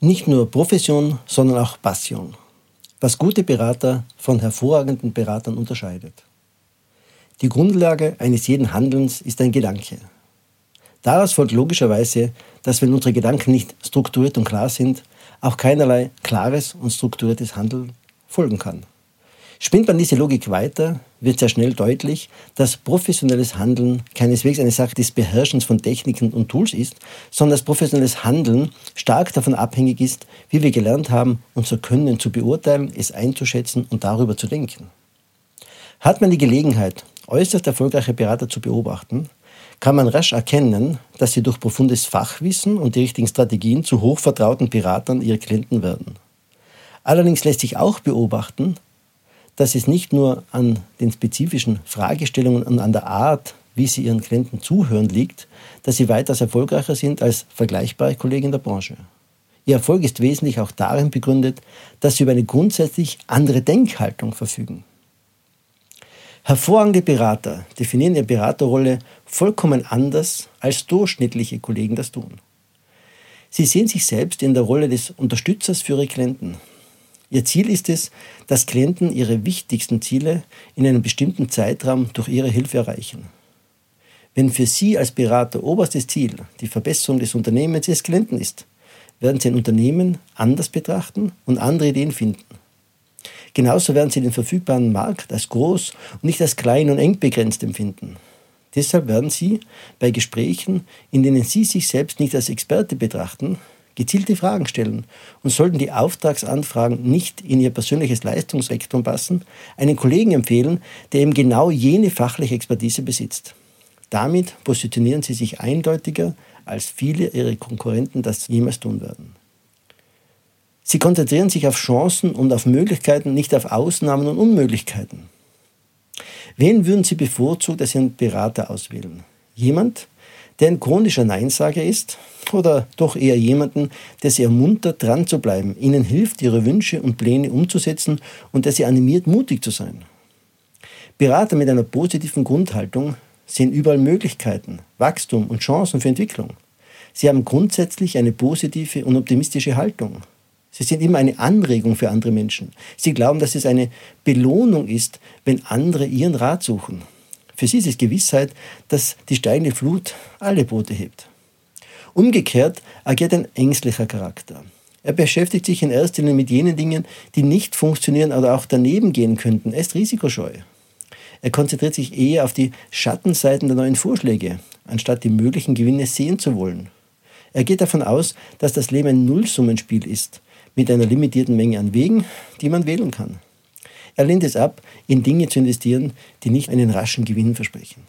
Nicht nur Profession, sondern auch Passion. Was gute Berater von hervorragenden Beratern unterscheidet. Die Grundlage eines jeden Handelns ist ein Gedanke. Daraus folgt logischerweise, dass wenn unsere Gedanken nicht strukturiert und klar sind, auch keinerlei klares und strukturiertes Handeln folgen kann. Spinnt man diese Logik weiter, wird sehr schnell deutlich, dass professionelles Handeln keineswegs eine Sache des Beherrschens von Techniken und Tools ist, sondern dass professionelles Handeln stark davon abhängig ist, wie wir gelernt haben, unser Können zu beurteilen, es einzuschätzen und darüber zu denken. Hat man die Gelegenheit, äußerst erfolgreiche Berater zu beobachten, kann man rasch erkennen, dass sie durch profundes Fachwissen und die richtigen Strategien zu hochvertrauten Beratern ihrer Klienten werden. Allerdings lässt sich auch beobachten, dass es nicht nur an den spezifischen Fragestellungen und an der Art, wie sie ihren Klienten zuhören, liegt, dass sie weitaus erfolgreicher sind als vergleichbare Kollegen in der Branche. Ihr Erfolg ist wesentlich auch darin begründet, dass sie über eine grundsätzlich andere Denkhaltung verfügen. Hervorragende Berater definieren ihre Beraterrolle vollkommen anders, als durchschnittliche Kollegen das tun. Sie sehen sich selbst in der Rolle des Unterstützers für ihre Klienten. Ihr Ziel ist es, dass Klienten ihre wichtigsten Ziele in einem bestimmten Zeitraum durch ihre Hilfe erreichen. Wenn für Sie als Berater oberstes Ziel die Verbesserung des Unternehmens Ihres Klienten ist, werden Sie ein Unternehmen anders betrachten und andere Ideen finden. Genauso werden Sie den verfügbaren Markt als groß und nicht als klein und eng begrenzt empfinden. Deshalb werden Sie bei Gesprächen, in denen Sie sich selbst nicht als Experte betrachten, gezielte Fragen stellen und sollten die Auftragsanfragen nicht in ihr persönliches Leistungsrektum passen, einen Kollegen empfehlen, der eben genau jene fachliche Expertise besitzt. Damit positionieren sie sich eindeutiger, als viele ihrer Konkurrenten das jemals tun werden. Sie konzentrieren sich auf Chancen und auf Möglichkeiten, nicht auf Ausnahmen und Unmöglichkeiten. Wen würden Sie bevorzugt als Ihren Berater auswählen? Jemand, der ein chronischer Neinsager ist oder doch eher jemanden, der sie ermuntert, dran zu bleiben, ihnen hilft, ihre Wünsche und Pläne umzusetzen und der sie animiert, mutig zu sein. Berater mit einer positiven Grundhaltung sehen überall Möglichkeiten, Wachstum und Chancen für Entwicklung. Sie haben grundsätzlich eine positive und optimistische Haltung. Sie sind immer eine Anregung für andere Menschen. Sie glauben, dass es eine Belohnung ist, wenn andere ihren Rat suchen. Für sie ist es Gewissheit, dass die steigende Flut alle Boote hebt. Umgekehrt agiert ein ängstlicher Charakter. Er beschäftigt sich in erster Linie mit jenen Dingen, die nicht funktionieren oder auch daneben gehen könnten. Er ist risikoscheu. Er konzentriert sich eher auf die Schattenseiten der neuen Vorschläge, anstatt die möglichen Gewinne sehen zu wollen. Er geht davon aus, dass das Leben ein Nullsummenspiel ist, mit einer limitierten Menge an Wegen, die man wählen kann. Er lehnt es ab, in Dinge zu investieren, die nicht einen raschen Gewinn versprechen.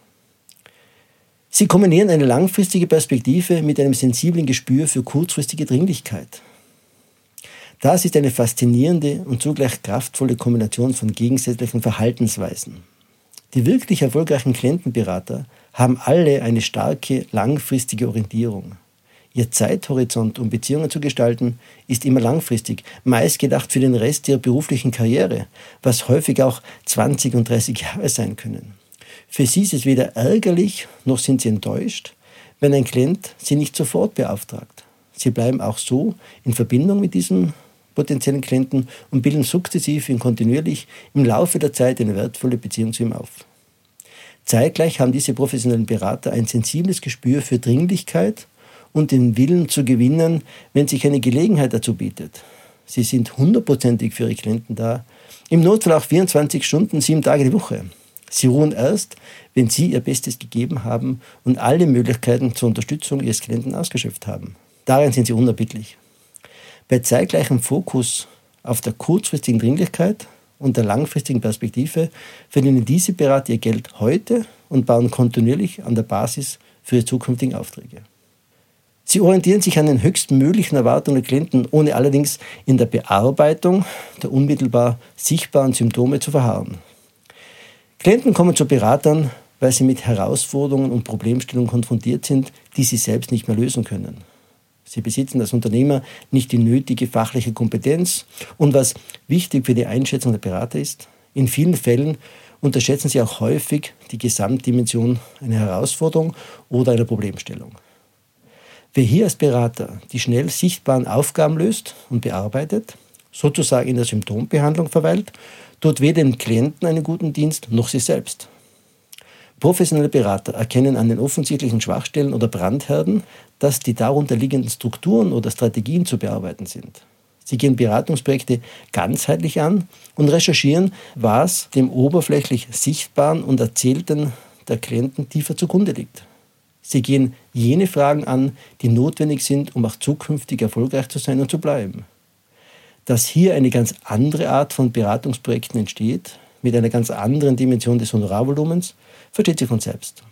Sie kombinieren eine langfristige Perspektive mit einem sensiblen Gespür für kurzfristige Dringlichkeit. Das ist eine faszinierende und zugleich kraftvolle Kombination von gegensätzlichen Verhaltensweisen. Die wirklich erfolgreichen Klientenberater haben alle eine starke langfristige Orientierung. Ihr Zeithorizont, um Beziehungen zu gestalten, ist immer langfristig, meist gedacht für den Rest ihrer beruflichen Karriere, was häufig auch 20 und 30 Jahre sein können. Für sie ist es weder ärgerlich, noch sind sie enttäuscht, wenn ein Klient sie nicht sofort beauftragt. Sie bleiben auch so in Verbindung mit diesem potenziellen Klienten und bilden sukzessiv und kontinuierlich im Laufe der Zeit eine wertvolle Beziehung zu ihm auf. Zeitgleich haben diese professionellen Berater ein sensibles Gespür für Dringlichkeit und den Willen zu gewinnen, wenn sich eine Gelegenheit dazu bietet. Sie sind hundertprozentig für ihre Klienten da, im Notfall auch 24 Stunden, sieben Tage die Woche. Sie ruhen erst, wenn Sie Ihr Bestes gegeben haben und alle Möglichkeiten zur Unterstützung Ihres Klienten ausgeschöpft haben. Darin sind Sie unerbittlich. Bei zeitgleichem Fokus auf der kurzfristigen Dringlichkeit und der langfristigen Perspektive verdienen diese Berater ihr Geld heute und bauen kontinuierlich an der Basis für ihre zukünftigen Aufträge. Sie orientieren sich an den höchstmöglichen Erwartungen der Klienten, ohne allerdings in der Bearbeitung der unmittelbar sichtbaren Symptome zu verharren. Klienten kommen zu Beratern, weil sie mit Herausforderungen und Problemstellungen konfrontiert sind, die sie selbst nicht mehr lösen können. Sie besitzen als Unternehmer nicht die nötige fachliche Kompetenz und was wichtig für die Einschätzung der Berater ist, in vielen Fällen unterschätzen sie auch häufig die Gesamtdimension einer Herausforderung oder einer Problemstellung. Wer hier als Berater die schnell sichtbaren Aufgaben löst und bearbeitet, sozusagen in der Symptombehandlung verweilt, tut weder dem Klienten einen guten Dienst noch sich selbst. Professionelle Berater erkennen an den offensichtlichen Schwachstellen oder Brandherden, dass die darunter liegenden Strukturen oder Strategien zu bearbeiten sind. Sie gehen Beratungsprojekte ganzheitlich an und recherchieren, was dem oberflächlich Sichtbaren und Erzählten der Klienten tiefer zugrunde liegt. Sie gehen jene Fragen an, die notwendig sind, um auch zukünftig erfolgreich zu sein und zu bleiben. Dass hier eine ganz andere Art von Beratungsprojekten entsteht, mit einer ganz anderen Dimension des Honorarvolumens, versteht sich von selbst.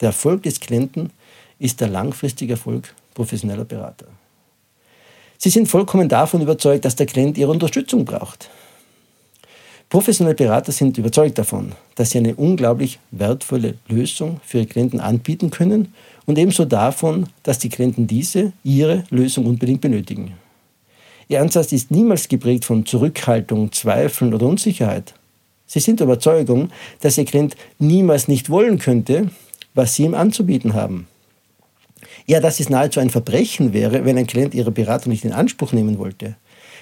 Der Erfolg des Klienten ist der langfristige Erfolg professioneller Berater. Sie sind vollkommen davon überzeugt, dass der Klient ihre Unterstützung braucht. Professionelle Berater sind überzeugt davon, dass sie eine unglaublich wertvolle Lösung für ihre Klienten anbieten können und ebenso davon, dass die Klienten diese, ihre Lösung unbedingt benötigen. Ihr Ansatz ist niemals geprägt von Zurückhaltung, Zweifeln oder Unsicherheit. Sie sind der Überzeugung, dass Ihr Klient niemals nicht wollen könnte, was Sie ihm anzubieten haben. Ja, dass es nahezu ein Verbrechen wäre, wenn ein Klient Ihre Beratung nicht in Anspruch nehmen wollte.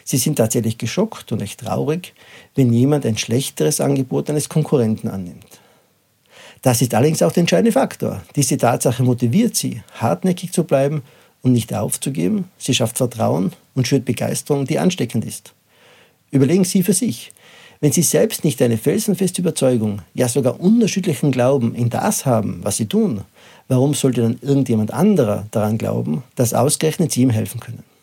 Sie sind tatsächlich geschockt und echt traurig, wenn jemand ein schlechteres Angebot eines Konkurrenten annimmt. Das ist allerdings auch der entscheidende Faktor. Diese Tatsache motiviert sie, hartnäckig zu bleiben und nicht aufzugeben. Sie schafft Vertrauen und schürt Begeisterung, die ansteckend ist. Überlegen Sie für sich. Wenn Sie selbst nicht eine felsenfeste Überzeugung, ja sogar unterschiedlichen Glauben in das haben, was Sie tun, warum sollte dann irgendjemand anderer daran glauben, dass ausgerechnet Sie ihm helfen können?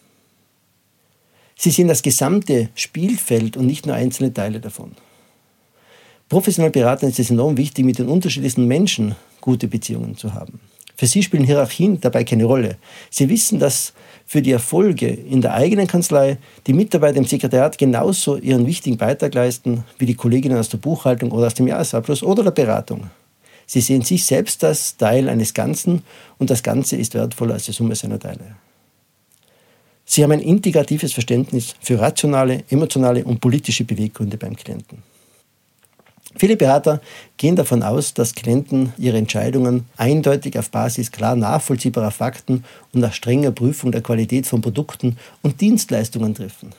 Sie sehen das gesamte Spielfeld und nicht nur einzelne Teile davon. Professionell beraten ist es enorm wichtig, mit den unterschiedlichsten Menschen gute Beziehungen zu haben. Für sie spielen Hierarchien dabei keine Rolle. Sie wissen, dass für die Erfolge in der eigenen Kanzlei die Mitarbeiter im Sekretariat genauso ihren wichtigen Beitrag leisten wie die Kolleginnen aus der Buchhaltung oder aus dem Jahresabschluss oder der Beratung. Sie sehen sich selbst als Teil eines Ganzen und das Ganze ist wertvoller als die Summe seiner Teile. Sie haben ein integratives Verständnis für rationale, emotionale und politische Beweggründe beim Klienten. Viele Berater gehen davon aus, dass Klienten ihre Entscheidungen eindeutig auf Basis klar nachvollziehbarer Fakten und nach strenger Prüfung der Qualität von Produkten und Dienstleistungen treffen.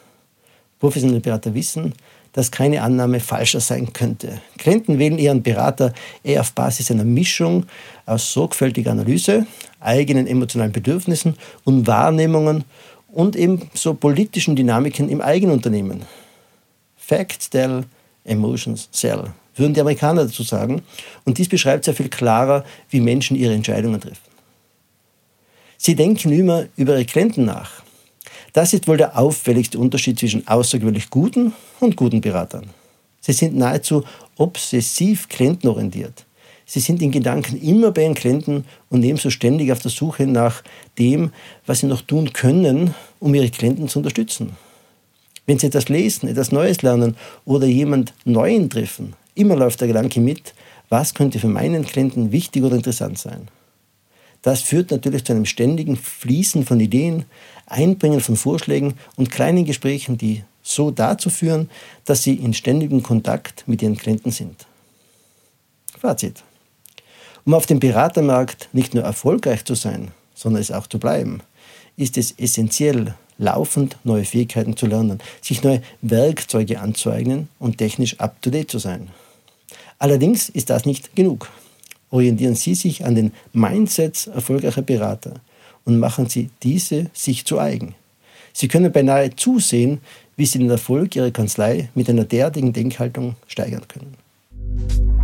Professionelle Berater wissen, dass keine Annahme falscher sein könnte. Klienten wählen ihren Berater eher auf Basis einer Mischung aus sorgfältiger Analyse, eigenen emotionalen Bedürfnissen und Wahrnehmungen und eben so politischen Dynamiken im eigenen Unternehmen. Facts tell, emotions sell, würden die Amerikaner dazu sagen. Und dies beschreibt sehr viel klarer, wie Menschen ihre Entscheidungen treffen. Sie denken immer über ihre Klienten nach. Das ist wohl der auffälligste Unterschied zwischen außergewöhnlich guten und guten Beratern. Sie sind nahezu obsessiv klientenorientiert. Sie sind in Gedanken immer bei ihren Klienten und ebenso ständig auf der Suche nach dem, was sie noch tun können, um ihre Klienten zu unterstützen. Wenn sie etwas lesen, etwas Neues lernen oder jemand Neuen treffen, immer läuft der Gedanke mit, was könnte für meinen Klienten wichtig oder interessant sein. Das führt natürlich zu einem ständigen Fließen von Ideen, Einbringen von Vorschlägen und kleinen Gesprächen, die so dazu führen, dass sie in ständigem Kontakt mit ihren Klienten sind. Fazit. Um auf dem Beratermarkt nicht nur erfolgreich zu sein, sondern es auch zu bleiben, ist es essentiell, laufend neue Fähigkeiten zu lernen, sich neue Werkzeuge anzueignen und technisch up-to-date zu sein. Allerdings ist das nicht genug. Orientieren Sie sich an den Mindsets erfolgreicher Berater und machen Sie diese sich zu eigen. Sie können beinahe zusehen, wie Sie den Erfolg Ihrer Kanzlei mit einer derartigen Denkhaltung steigern können.